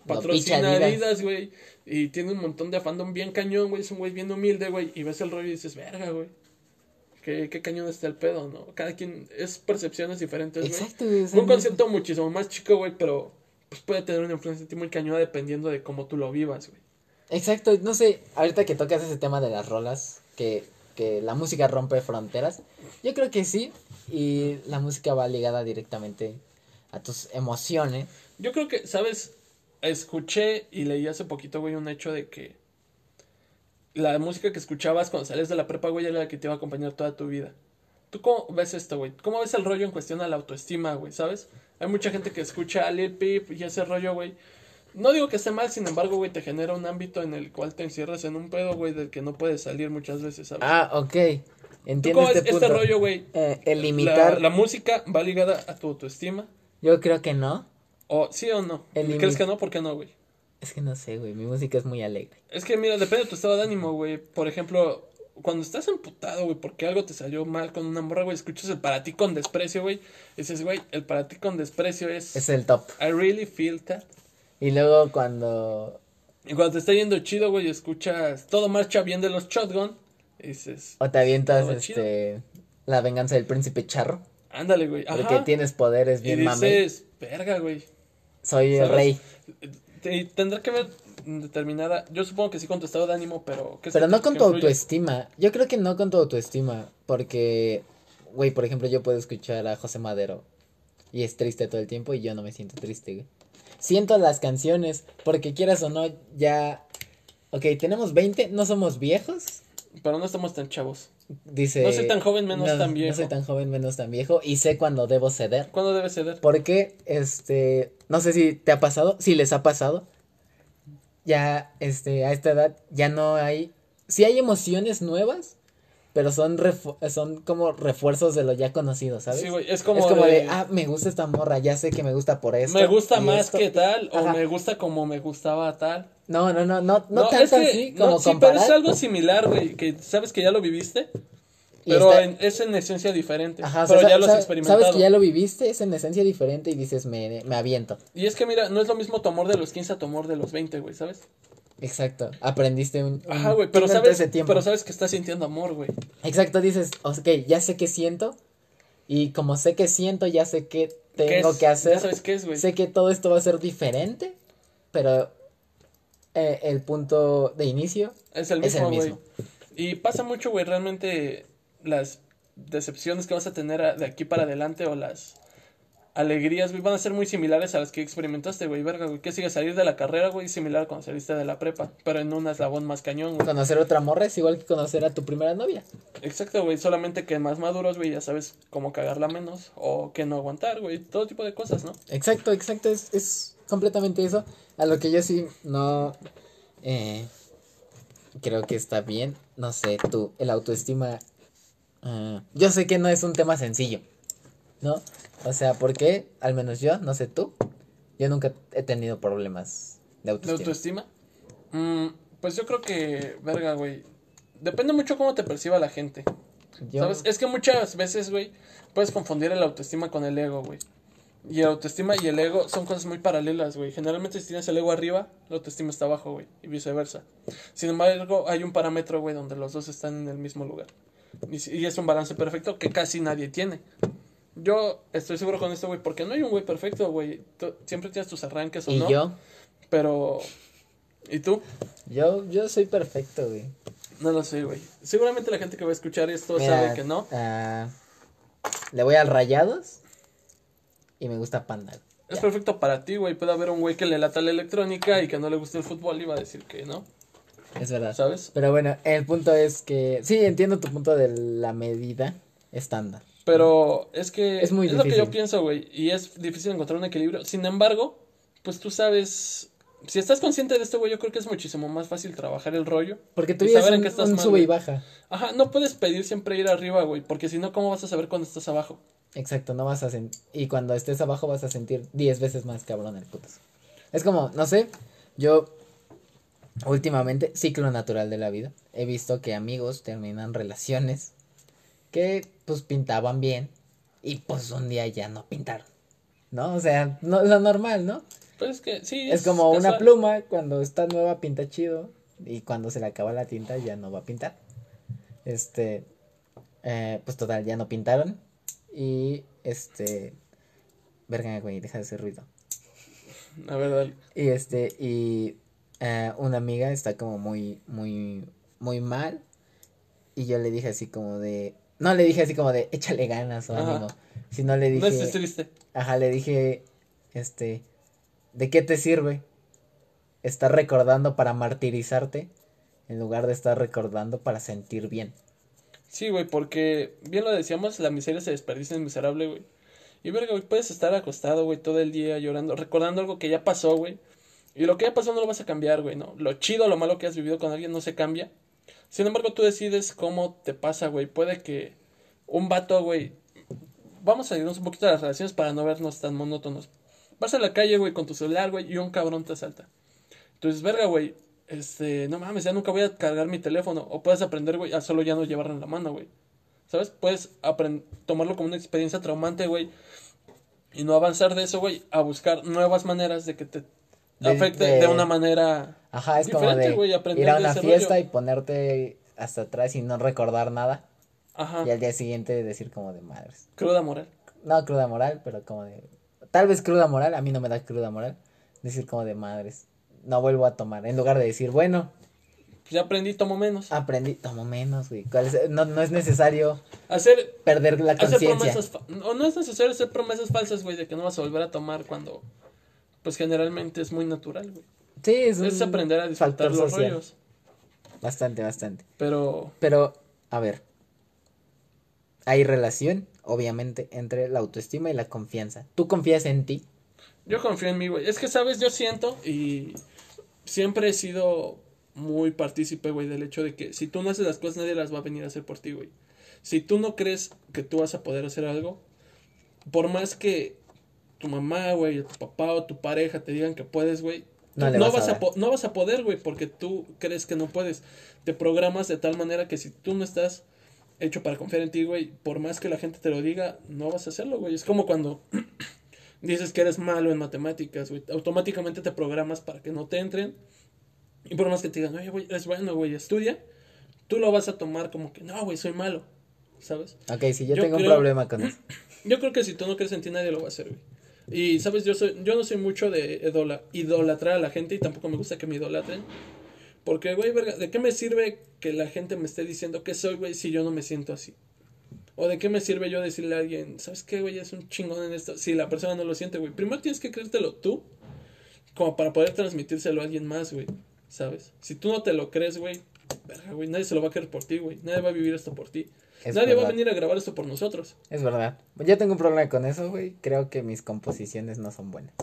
patrocina. Adidas, güey. Y tiene un montón de fandom bien cañón, güey. Es un güey bien humilde, güey. Y ves el rollo y dices, verga, güey. Qué, qué cañón está el pedo, ¿no? Cada quien es percepciones diferentes, güey. Exacto, güey. Un concepto muchísimo más chico, güey, pero pues puede tener una influencia en ti muy cañona dependiendo de cómo tú lo vivas, güey. Exacto, no sé, ahorita que tocas ese tema de las rolas, que, que la música rompe fronteras, yo creo que sí, y la música va ligada directamente a tus emociones. Yo creo que, ¿sabes? Escuché y leí hace poquito, güey, un hecho de que la música que escuchabas cuando sales de la prepa, güey, era la que te iba a acompañar toda tu vida. ¿Tú cómo ves esto, güey? ¿Cómo ves el rollo en cuestión a la autoestima, güey? ¿Sabes? Hay mucha gente que escucha a Lil Peep y ese rollo, güey. No digo que esté mal, sin embargo, güey, te genera un ámbito en el cual te encierras en un pedo, güey, del que no puedes salir muchas veces, ¿sabes? Ah, ok, ¿Tú entiendo cómo este ves punto. este rollo, güey? Eh, el La, limitar, la música va ligada a tu autoestima. yo creo que no, ¿O sí o no? El ¿Crees que no? ¿Por qué no, güey? Es que no sé, güey, mi música es muy alegre. Es que mira, depende de tu estado de ánimo, güey. Por ejemplo, cuando estás emputado, güey, porque algo te salió mal con una morra, güey, escuchas el para ti con desprecio, güey. Dices, güey, el para ti con desprecio es, Es el top. I really feel that. Y luego cuando, Y cuando te está yendo chido, güey, escuchas todo marcha bien de los shotgun. Y dices, o te avientas, chido. este, la venganza del príncipe charro, ándale, güey. porque Ajá. tienes poderes Y bien mame. dices, verga, güey. Soy el rey. Y tendrá que ver determinada. Yo supongo que sí con tu estado de ánimo, pero. ¿qué Pero no con tu autoestima. Yo creo que no con tu autoestima. Porque, güey, por ejemplo, yo puedo escuchar a José Madero. Y es triste todo el tiempo y yo no me siento triste, güey. Siento las canciones. Porque quieras o no, ya... Ok, tenemos 20, no somos viejos. Pero no estamos tan chavos. Dice... No soy tan joven, menos no, tan viejo. No soy tan joven, menos tan viejo. Y sé cuando debo ceder. ¿Cuándo debe ceder? Porque, este, no sé si te ha pasado, si les ha pasado. Ya, este, a esta edad ya no hay, sí hay emociones nuevas, pero son son como refuerzos de lo ya conocido, ¿sabes? Sí, güey, es como, es como de, de, ah, me gusta esta morra, ya sé que me gusta por esto. me gusta más esto". que tal, o Ajá. me gusta como me gustaba tal. No, no, no, no, no, es tanto que- así no, como sí, pero comparar. es algo similar, güey, que sabes que ya lo viviste, pero está- en- es en esencia diferente. Ajá, o pero sea, ya lo has experimentado. Sabes que ya lo viviste, es en esencia diferente y dices, me, me aviento. Y es que mira, no es lo mismo tu amor de los 15 a tu amor de los 20, güey, ¿sabes? Exacto, aprendiste un, un Ajá, güey, pero sabes, ese tiempo. pero sabes que estás sintiendo amor, güey. Exacto, dices, ok, ya sé qué siento. Y como sé que siento, ya sé qué ¿Qué tengo que hacer. Ya sabes qué es, güey. Sé que todo esto va a ser diferente. Pero eh, el punto de inicio Es el es el mismo, güey. mismo. Y pasa mucho, güey, realmente las decepciones que vas a tener de aquí para adelante o las alegrías, güey, van a ser muy similares a las que experimentaste, güey, verga, güey. Que sigue salir de la carrera, güey, similar a cuando saliste de la prepa, pero en un eslabón más cañón, güey. conocer otra morra es igual que conocer a tu primera novia. Exacto, güey, solamente que más maduros, güey, ya sabes cómo cagarla menos o que no aguantar, güey, todo tipo de cosas, ¿no? Exacto, exacto, es, es completamente eso. A lo que yo sí no eh, creo que está bien. No sé, tú, el autoestima. ah, yo sé que no es un tema sencillo, ¿no? O sea, ¿por qué? Al menos yo, no sé tú. Yo nunca he tenido problemas de ¿De autoestima. autoestima? Mm, pues yo creo que, verga, güey, depende mucho cómo te perciba la gente. Yo- ¿Sabes? Es que muchas veces, güey, puedes confundir el autoestima con el ego, güey. Y el autoestima y el ego son cosas muy paralelas, güey. Generalmente si tienes el ego arriba, la autoestima está abajo, güey. Y viceversa. Sin embargo, hay un parámetro, güey, donde los dos están en el mismo lugar. Y, y es un balance perfecto que casi nadie tiene. Yo estoy seguro con esto, güey, porque no hay un güey perfecto, güey. Tú- Siempre tienes tus arranques o y no. yo, Pero ¿Y tú? Yo, yo soy perfecto, güey. No lo sé, güey. Seguramente la gente que va a escuchar esto Mira, sabe que no. ah, le voy al Rayados y me gusta Panda. Es Ya. perfecto para ti, güey. Puede haber un güey que le lata la electrónica y que no le guste el fútbol y va a decir que no, Es verdad. ¿sabes? Pero bueno, el punto es que sí, entiendo tu punto de la medida estándar. Pero es que Es muy lo que yo pienso, güey. Y es difícil encontrar un equilibrio. Sin embargo, pues tú sabes. Si estás consciente de esto, güey, yo creo que es muchísimo más fácil trabajar el rollo. Porque tú Y saber en un, qué estás un mal, sube y baja. Ajá, no puedes pedir siempre ir arriba, güey. Porque si no, ¿cómo vas a saber cuando estás abajo? Exacto, no vas a sentir. Y cuando estés abajo vas a sentir 10 veces más cabrón el putas. Es como, no sé, yo últimamente, ciclo natural de la vida, he visto que amigos terminan relaciones que pues pintaban bien y pues un día ya no pintaron. ¿No? O sea, no es lo normal, ¿no? Pues es que sí. Es como una pluma, cuando está nueva pinta chido y cuando se le acaba la tinta ya no va a pintar. Este, eh, pues total, ya no pintaron y este, verga, güey, deja de hacer ruido. A ver, dale. Y este, y eh, una amiga está como muy, muy, muy mal y yo le dije así como de, no le dije así como de, échale ganas o ánimo, sino le No dije... estés triste. Ajá, le dije, este, ¿de qué te sirve estar recordando para martirizarte en lugar de estar recordando para sentir bien? Sí, güey, porque bien lo decíamos, la miseria se desperdicia en miserable, güey. Y verga, güey, puedes estar acostado, güey, todo el día llorando, recordando algo que ya pasó, güey. Y lo que ya pasó no lo vas a cambiar, güey, ¿no? Lo chido, lo malo que has vivido con alguien no se cambia. Sin embargo, tú decides cómo te pasa, güey. Puede que un vato, güey. Vamos a irnos un poquito a las relaciones para no vernos tan monótonos. Vas a la calle, güey, con tu celular, güey, y un cabrón te asalta. Entonces, verga, güey. Este, no mames, ya nunca voy a cargar mi teléfono. O puedes aprender, güey, a solo ya no llevarlo en la mano, güey. ¿Sabes? Puedes tomarlo como una experiencia traumante, güey. Y no avanzar de eso, güey, a buscar nuevas maneras de que te afecte de- de, una manera. Ajá, es como de ir a una fiesta rollo. y ponerte hasta atrás y no recordar nada Ajá, y al día siguiente decir como de madres. cruda moral. No cruda moral, pero como de... Tal vez cruda moral, a mí no me da cruda moral. Decir como de madres. No vuelvo a tomar. En lugar de decir, bueno, Pues ya aprendí, tomo menos. aprendí, tomo menos, güey. ¿Cuál es? No, no es necesario Hacer, perder la conciencia. promesas. fa- O no es necesario hacer promesas falsas, güey, de que no vas a volver a tomar cuando. Pues generalmente es muy natural, güey. Sí, es un Es aprender a disfrutar los social. rollos. Bastante, bastante. Pero. Pero, a ver. Hay relación, obviamente, entre la autoestima y la confianza. ¿Tú confías en ti? Yo confío en mí, güey. Es que, ¿sabes? Yo siento y siempre he sido muy partícipe, güey, del hecho de que si tú no haces las cosas, nadie las va a venir a hacer por ti, güey. Si tú no crees que tú vas a poder hacer algo, por más que tu mamá, güey, o tu papá o tu pareja te digan que puedes, güey, No vas a vas a no vas a poder, güey, porque tú crees que no puedes. Te programas de tal manera que si tú no estás hecho para confiar en ti, güey, por más que la gente te lo diga, no vas a hacerlo, güey. Es como cuando dices que eres malo en matemáticas, güey, automáticamente te programas para que no te entren. Y por más que te digan, oye, güey, eres bueno, güey, estudia, tú lo vas a tomar como que, no, güey, soy malo, ¿sabes? Ok, si yo, Yo tengo un creo- problema con eso. Yo creo que si tú no crees en ti, nadie lo va a hacer, güey. Y, ¿sabes? Yo, soy, yo no soy mucho de idola, idolatrar a la gente y tampoco me gusta que me idolatren. Porque, güey, ¿de qué me sirve que la gente me esté diciendo que soy, güey, si yo no me siento así? ¿O de qué me sirve yo decirle a alguien, ¿sabes qué, güey? Es un chingón en esto. Si la persona no lo siente, güey. Primero tienes que creértelo tú, como para poder transmitírselo a alguien más, güey. ¿Sabes? Si tú no te lo crees, güey, verga, güey, nadie se lo va a creer por ti, güey. Nadie va a vivir esto por ti. Es nadie va a venir a grabar esto por nosotros. Es verdad. Yo tengo un problema con eso, güey. Creo que mis composiciones no son buenas.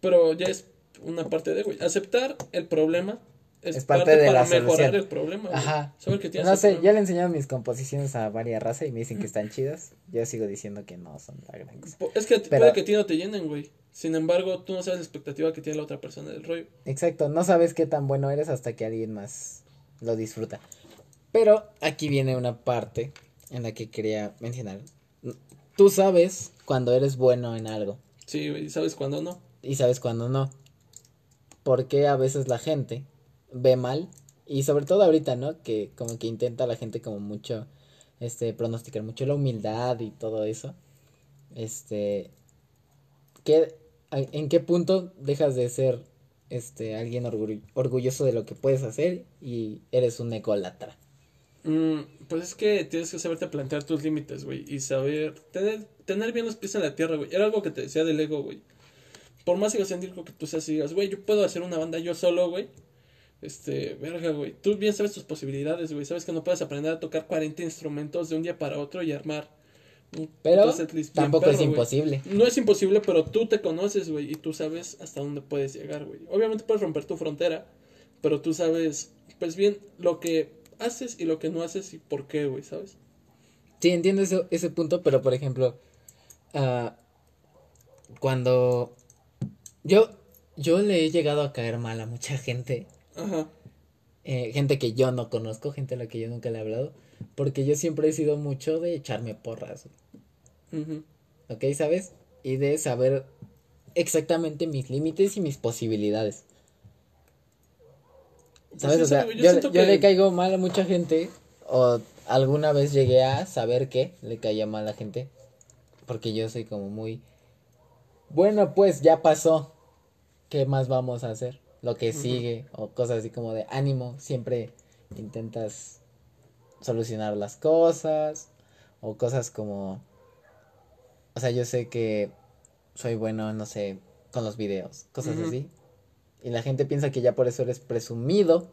Pero ya es una parte de, güey. Aceptar el problema es, Es parte parte, de para la mejorar solución. el problema. güey. Ajá. Saber que tienes No sé, problema. ya le he enseñado mis composiciones a varias razas y me dicen que están chidas. Yo sigo diciendo que no son la gran cosa. Es que Pero- puede que a ti no te llenen, güey. Sin embargo, tú no sabes la expectativa que tiene la otra persona del rollo. Exacto, no sabes qué tan bueno eres hasta que alguien más lo disfruta. Pero aquí viene una parte en la que quería mencionar. Tú sabes cuando eres bueno en algo Sí, güey. ¿Sabes cuándo no? y sabes cuando no. Porque a veces la gente ve mal y sobre todo ahorita, ¿no? Que como que intenta la gente como mucho este pronosticar mucho la humildad y todo eso. Este ¿qué, ¿en qué punto dejas de ser este, alguien orgullo- orgulloso de lo que puedes hacer y eres un ególatra. Mm, pues es que tienes que saberte plantear tus límites, güey. Y saber. Tener, tener bien los pies en la tierra, güey. Era algo que te decía del ego, güey. Por más egocéntrico que tú seas y digas, güey, yo puedo hacer una banda yo solo, güey. Este, verga, güey. Tú bien sabes tus posibilidades, güey. Sabes que no puedes aprender a tocar 40 instrumentos de un día para otro y armar un Pero tampoco es perro, imposible. No es imposible, pero tú te conoces, güey, y tú sabes hasta dónde puedes llegar, güey. Obviamente puedes romper tu frontera, pero tú sabes, pues bien, lo que haces y lo que no haces y por qué, güey, ¿sabes? Sí, entiendo eso, ese punto, pero por ejemplo, ah, cuando yo, yo le he llegado a caer mal a mucha gente, Ajá. eh, gente que yo no conozco, gente a la que yo nunca le he hablado, porque yo siempre he sido mucho de echarme porras, ujú. ¿ok? ¿Sabes? Y de saber exactamente mis límites y mis posibilidades. ¿Sabes? Sí, o sea, yo, yo siento yo que- le caigo mal a mucha gente, o alguna vez llegué a saber que le caía mal a la gente, porque yo soy como muy, bueno, pues ya pasó, ¿qué más vamos a hacer? Lo que sigue, o cosas así como de ánimo, siempre intentas solucionar las cosas, o cosas como, o sea, yo sé que soy bueno, no sé, con los videos, cosas así. Y la gente piensa que ya por eso eres presumido.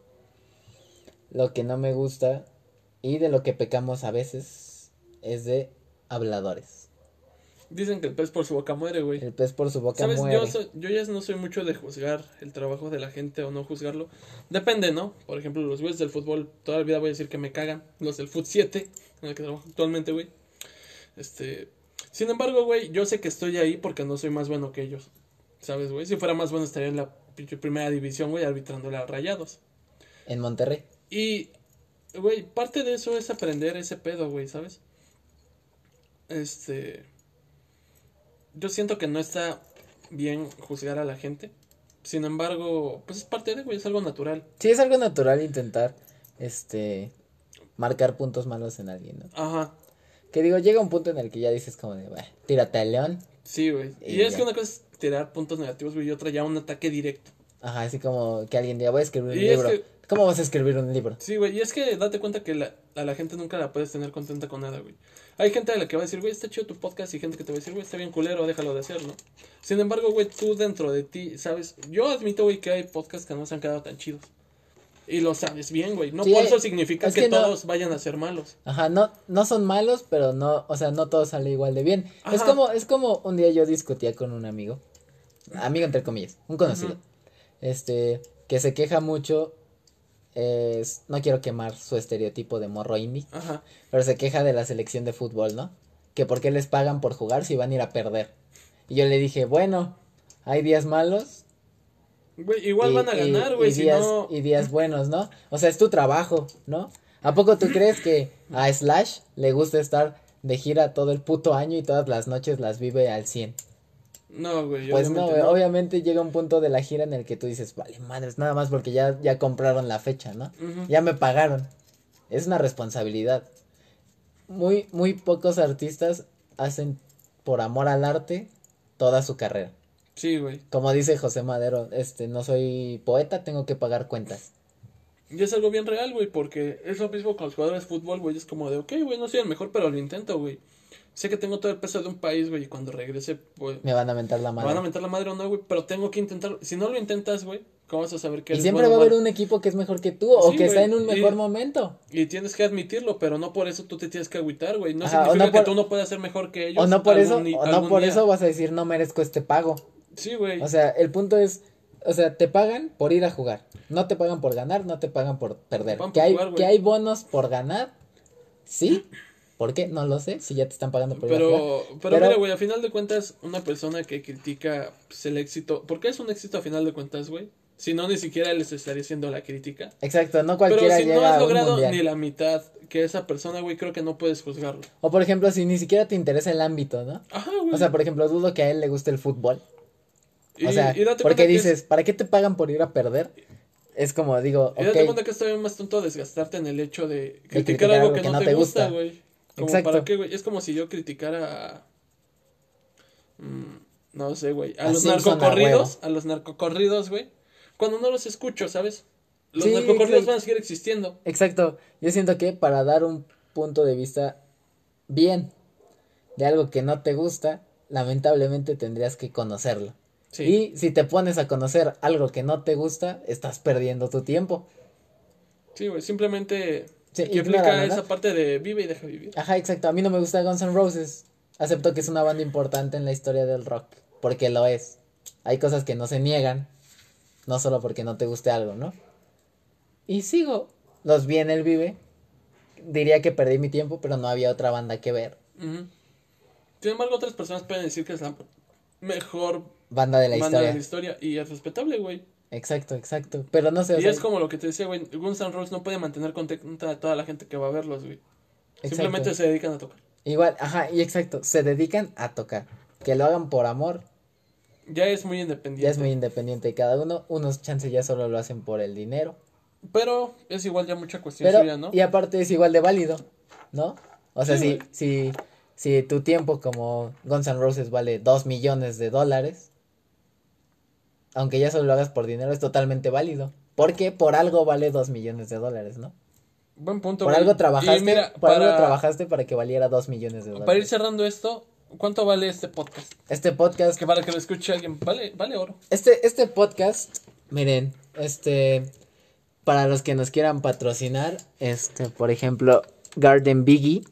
Lo que no me gusta y de lo que pecamos a veces es de habladores. Dicen que el pez por su boca muere, güey. El pez por su boca ¿Sabes? muere. Yo, soy- yo ya no soy mucho de juzgar el trabajo de la gente o no juzgarlo. Depende, ¿no? Por ejemplo, los güeyes del fútbol, toda la vida voy a decir que me cagan. Los del Foot 7, en el que trabajo actualmente, güey. Este. Sin embargo, güey, yo sé que estoy ahí porque no soy más bueno que ellos. ¿Sabes, güey? Si fuera más bueno estaría en la primera división, güey, arbitrándole a rayados. En Monterrey. Y, güey, parte de eso es aprender ese pedo, güey, ¿sabes? Este. Yo siento que no está bien juzgar a la gente. Sin embargo, pues es parte de, güey, es algo natural. Sí, es algo natural intentar, este, marcar puntos malos en alguien, ¿no? Ajá. Que digo, llega un punto en el que ya dices como de, "Bah, tírate al león. Sí, güey. Y, Y es ya. que una cosa es tirar puntos negativos, güey, y otra ya un ataque directo. Ajá, así como que alguien diga, voy a escribir un es libro. que- ¿Cómo vas a escribir un libro? Sí, güey, y es que date cuenta que la- a la gente nunca la puedes tener contenta con nada, güey. Hay gente a la que va a decir, güey, está chido tu podcast, y gente que te va a decir, güey, está bien culero, déjalo de hacer, ¿no? Sin embargo, güey, tú dentro de ti, ¿sabes? Yo admito, güey, que hay podcasts que no se han quedado tan chidos. Y lo sabes bien, güey. No Sí, por eso significa es que, que no- todos vayan a ser malos. Ajá, no, no son malos, pero no, o sea, no todo sale igual de bien. Es como, es como un día yo discutía con un amigo, amigo entre comillas, un conocido, este, que se queja mucho, es, no quiero quemar su estereotipo de morro indie, Ajá. pero se queja de la selección de fútbol, ¿no? Que por qué les pagan por jugar si van a ir a perder. Y yo le dije, bueno, hay días malos. Güey, igual y- van a ganar, güey, si días, no... y días buenos, ¿no? O sea, es tu trabajo, ¿no? ¿A poco tú crees que a Slash le gusta estar de gira todo el puto año y todas las noches las vive al 100? No, güey, Pues no, obviamente güey, obviamente llega un punto de la gira en el que tú dices, vale, madres, nada más porque ya, ya compraron la fecha, ¿no? Ya me pagaron. Es una responsabilidad. Muy, muy pocos artistas hacen por amor al arte toda su carrera. Sí, güey. Como dice José Madero, este, no soy poeta, tengo que pagar cuentas. Y es algo bien real, güey, porque es lo mismo con los jugadores de fútbol, güey. Es como de, ok, güey, no soy el mejor, pero lo intento, güey. Sé que tengo todo el peso de un país, güey, y cuando regrese, pues, Me van a mentar la me madre. van a meter la madre o no, güey, pero tengo que intentar. Si no lo intentas, güey, ¿cómo vas a saber que Y eres siempre bueno va a haber un equipo que es mejor que tú o Sí, que está güey, en un y- mejor momento. Y tienes que admitirlo, pero no por eso tú te tienes que agüitar, güey. No Ajá, significa no por- que tú no puedas ser mejor que ellos. O no por algún eso, o no por día. eso vas a decir no merezco este pago. Sí, güey. O sea, el punto es, o sea, te pagan por ir a jugar. No te pagan por ganar, no te pagan por perder. pagan Que por hay, jugar, que hay bonos por ganar, sí. ¿Por qué? No lo sé, si ya te están pagando por ir a jugar. Pero, pero, Pero- mira, güey, a final de cuentas, una persona que critica pues, el éxito. ¿Por qué es un éxito a final de cuentas, güey? Si no, ni siquiera les estaría haciendo la crítica. Exacto, no Pero cualquiera si no has logrado ni la mitad que esa persona, güey, creo que no puedes juzgarlo. O por ejemplo, si ni siquiera te interesa el ámbito, ¿no? Ajá, güey. O sea, por ejemplo, dudo que a él le guste el fútbol. Y, o sea, y date porque es- dices, ¿para qué te pagan por ir a perder? Es como, digo, Y date ok, cuenta que es todavía más tonto desgastarte en el hecho de criticar, criticar algo algo que, que no, te gusta, güey. Exacto. para qué, güey. Es como si yo criticara. mm, no sé, güey. A, A los narcocorridos. A, los narcocorridos, güey. cuando no los escucho, ¿sabes? Los Sí, narcocorridos van a seguir existiendo. Exacto. Yo siento que para dar un punto de vista bien de algo que no te gusta, lamentablemente tendrías que conocerlo. Sí. Y si te pones a conocer algo que no te gusta, estás perdiendo tu tiempo. Sí, güey, simplemente Sí, que aplica esa parte de vive y deja vivir. Ajá, exacto. A mí no me gusta Guns N' Roses. Acepto que es una banda importante en la historia del rock, porque lo es. Hay cosas que no se niegan, no solo porque no te guste algo, ¿no? Y sigo. Los vi en el Vive. Diría que perdí mi tiempo, pero no había otra banda que ver. Sin embargo, otras personas pueden decir que es la mejor Banda de la banda historia. de la historia y es respetable, güey. Exacto, exacto. Pero no sé. Y sea, es como lo que te decía, güey, Guns N' Roses no puede mantener contenta a toda la gente que va a verlos, güey. exacto. Simplemente se dedican a tocar. Igual, ajá, y exacto. Se dedican a tocar. Que lo hagan por amor. Ya es muy independiente. Ya es muy independiente cada uno. Unos chances ya solo lo hacen por el dinero. Pero es igual ya mucha cuestión Pero, suya, ¿no? y aparte es igual de válido, ¿no? O sea, Sí, si, si, si tu tiempo como Guns N' Roses vale dos millones de dólares, aunque ya solo lo hagas por dinero, es totalmente válido. Porque por algo vale dos millones de dólares, ¿no? Buen punto, Por güey. algo trabajaste, mira, por algo trabajaste para que valiera dos millones de dólares. para ir cerrando esto, ¿cuánto vale este podcast? Este podcast, Que para que lo escuche alguien, vale, vale oro. este, este podcast, miren, este, para los que nos quieran patrocinar, este, por ejemplo, Garden Biggie,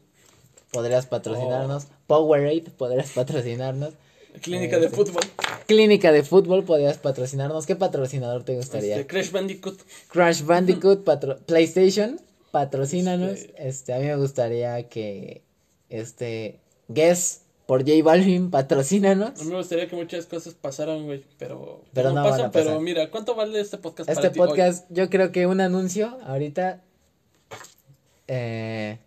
podrías patrocinarnos, Oh. Powerade, podrías patrocinarnos, Clínica de Este. fútbol. Clínica de Fútbol, podrías patrocinarnos, ¿qué patrocinador te gustaría? Este, Crash Bandicoot. Crash Bandicoot, patro- PlayStation, patrocínanos, Este. este, a mí me gustaría que, este, Guess, por J Balvin, patrocínanos. A mí me gustaría que muchas cosas pasaran, güey, pero, Pero no pasan. Pero mira, ¿cuánto vale este podcast Este para ti hoy? podcast, yo creo que un anuncio ahorita. Eh,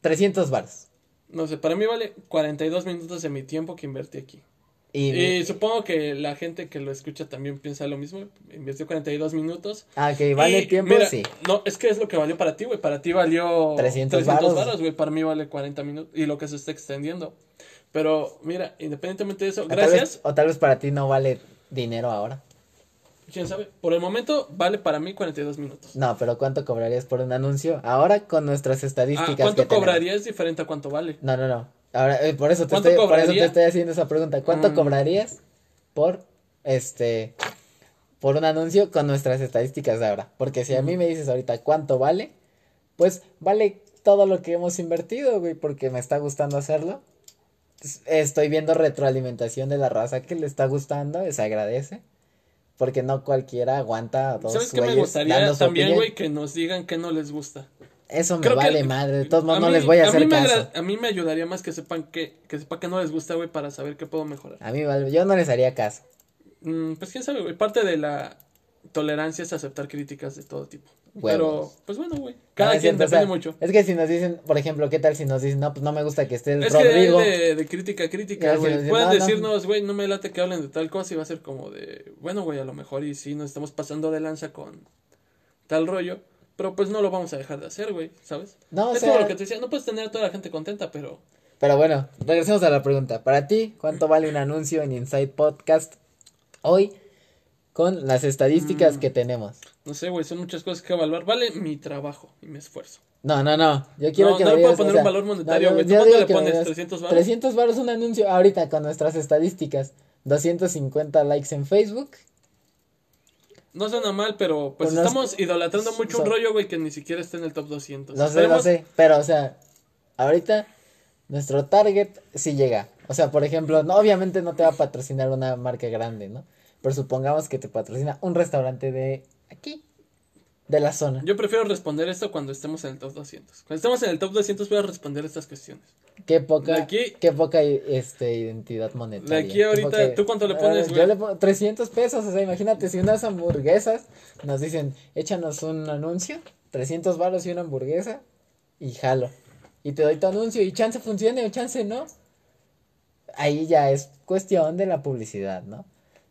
300 baros. No sé, para mí vale 42 minutos de mi tiempo que invertí aquí. Y, Y supongo que la gente que lo escucha también piensa lo mismo. Invirtió 42 minutos. ah, que vale Y, tiempo, mira, sí. No, es que es lo que valió para ti, güey. Para ti valió 300 varos. varos, güey. Para mí vale 40 minutos. Y lo que se está extendiendo. Pero mira, independientemente de eso, O tal, gracias. vez, o tal vez para ti no vale dinero ahora. Quién sabe. Por el momento vale para mí 42 minutos. No, pero ¿cuánto cobrarías por un anuncio? Ahora con nuestras Ah, estadísticas. ¿Cuánto que tenemos. cobraría? Es diferente a cuánto vale. No, no, no. Ahora, eh, por eso te ¿Cuánto estoy, por eso te estoy haciendo esa pregunta. ¿Cuánto Mm. cobrarías por este por un anuncio con nuestras estadísticas de ahora? Porque si a mí me dices ahorita cuánto vale, pues vale todo lo que hemos invertido, güey, porque me está gustando hacerlo. Es- Estoy viendo retroalimentación de la raza que le está gustando, se agradece. Porque no cualquiera aguanta a dos ¿Sabes qué me gustaría también, güey? Que nos digan qué no les gusta. Eso me Creo que- vale madre. De todos modos, no mí- les voy a, hacer caso. a mí me ayudaría más que sepan que, que sepa que no les gusta, güey, para saber qué puedo mejorar. A mí, vale, yo no les haría caso. Mm, pues quién sabe, güey. Parte de la tolerancia es aceptar críticas de todo tipo. Huevos. Pero, pues bueno, güey. Cada No, quien o depende sea, mucho. Es que si nos dicen, por ejemplo, ¿qué tal si nos dicen, no, pues no me gusta que esté el Es que Rodrigo? de, de crítica a crítica, si güey. dicen, Pueden no, no. decirnos, güey, no me late que hablen de tal cosa y va a ser como de, bueno, güey, a lo mejor y sí nos estamos pasando de lanza con tal rollo. Pero pues no lo vamos a dejar de hacer, güey, ¿sabes? No, o es sea- como lo que te decía, no puedes tener a toda la gente contenta, pero Pero bueno, regresemos a la pregunta. Para ti, ¿cuánto vale un anuncio en Inside Podcast hoy con las estadísticas Mm. que tenemos? no sé, güey, son muchas cosas que evaluar. Vale mi trabajo y mi esfuerzo. No, no, no. Yo quiero No, que no me le puedo digas, poner o sea, un valor monetario, no, güey. yo- ¿Tú yo cuánto le pones? digas, 300 varos. 300 varos un anuncio ahorita con nuestras estadísticas. 250 likes en Facebook. No suena mal, pero pues no es- estamos idolatrando mucho un rollo, güey, que ni siquiera está en el top 200. Lo sé, Esperemos- sé. Pero, o sea, ahorita nuestro target sí llega. O sea, por ejemplo, no, obviamente no te va a patrocinar una marca grande, ¿no? Pero supongamos que te patrocina un restaurante de aquí, de la zona. Yo prefiero responder esto cuando estemos en el top 200. Cuando estemos en el top 200 voy a responder estas cuestiones. Qué poca, De aquí- qué poca este, identidad monetaria. De aquí ahorita, poca- ¿tú cuánto le A pones, güey? Yo le pongo 300 pesos, o sea, imagínate, si unas hamburguesas nos dicen, échanos un anuncio, 300 baros y una hamburguesa, y jalo. Y te doy tu anuncio, y chance funcione o chance no. Ahí ya es cuestión de la publicidad, ¿no?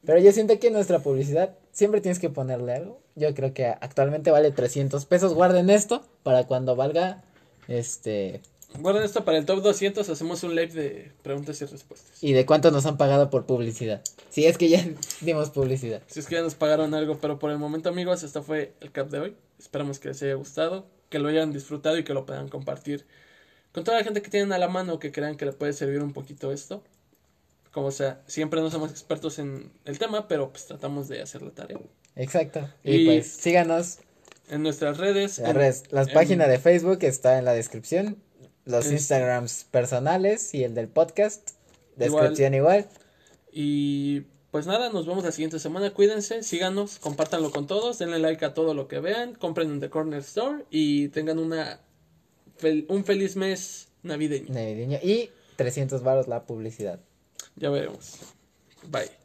Pero yo siento que nuestra publicidad siempre tienes que ponerle algo. Yo creo que actualmente vale 300 pesos. Guarden esto para cuando valga, este, Guarden esto para el top 200, hacemos un live de preguntas y respuestas. y de cuánto nos han pagado por publicidad. Si es que ya dimos publicidad. Si es que ya nos pagaron algo, pero por el momento, amigos, esto fue el cap de hoy. Esperamos que les haya gustado, que lo hayan disfrutado y que lo puedan compartir con toda la gente que tienen a la mano que crean que le puede servir un poquito esto. Como sea, siempre no somos expertos en el tema, pero pues tratamos de hacer la tarea. Exacto. Y, Y- pues síganos. En nuestras redes. Las, en- redes- las en- páginas de Facebook está en la descripción. Los En- Instagrams personales y el del podcast. Descripción igual. Y pues nada, nos vemos la siguiente semana. Cuídense, síganos, compártanlo con todos, denle like a todo lo que vean, compren en The Corner Store y tengan una fel- un feliz mes navideño. Navideño. Y 300 varos la publicidad. Ya veremos. Bye.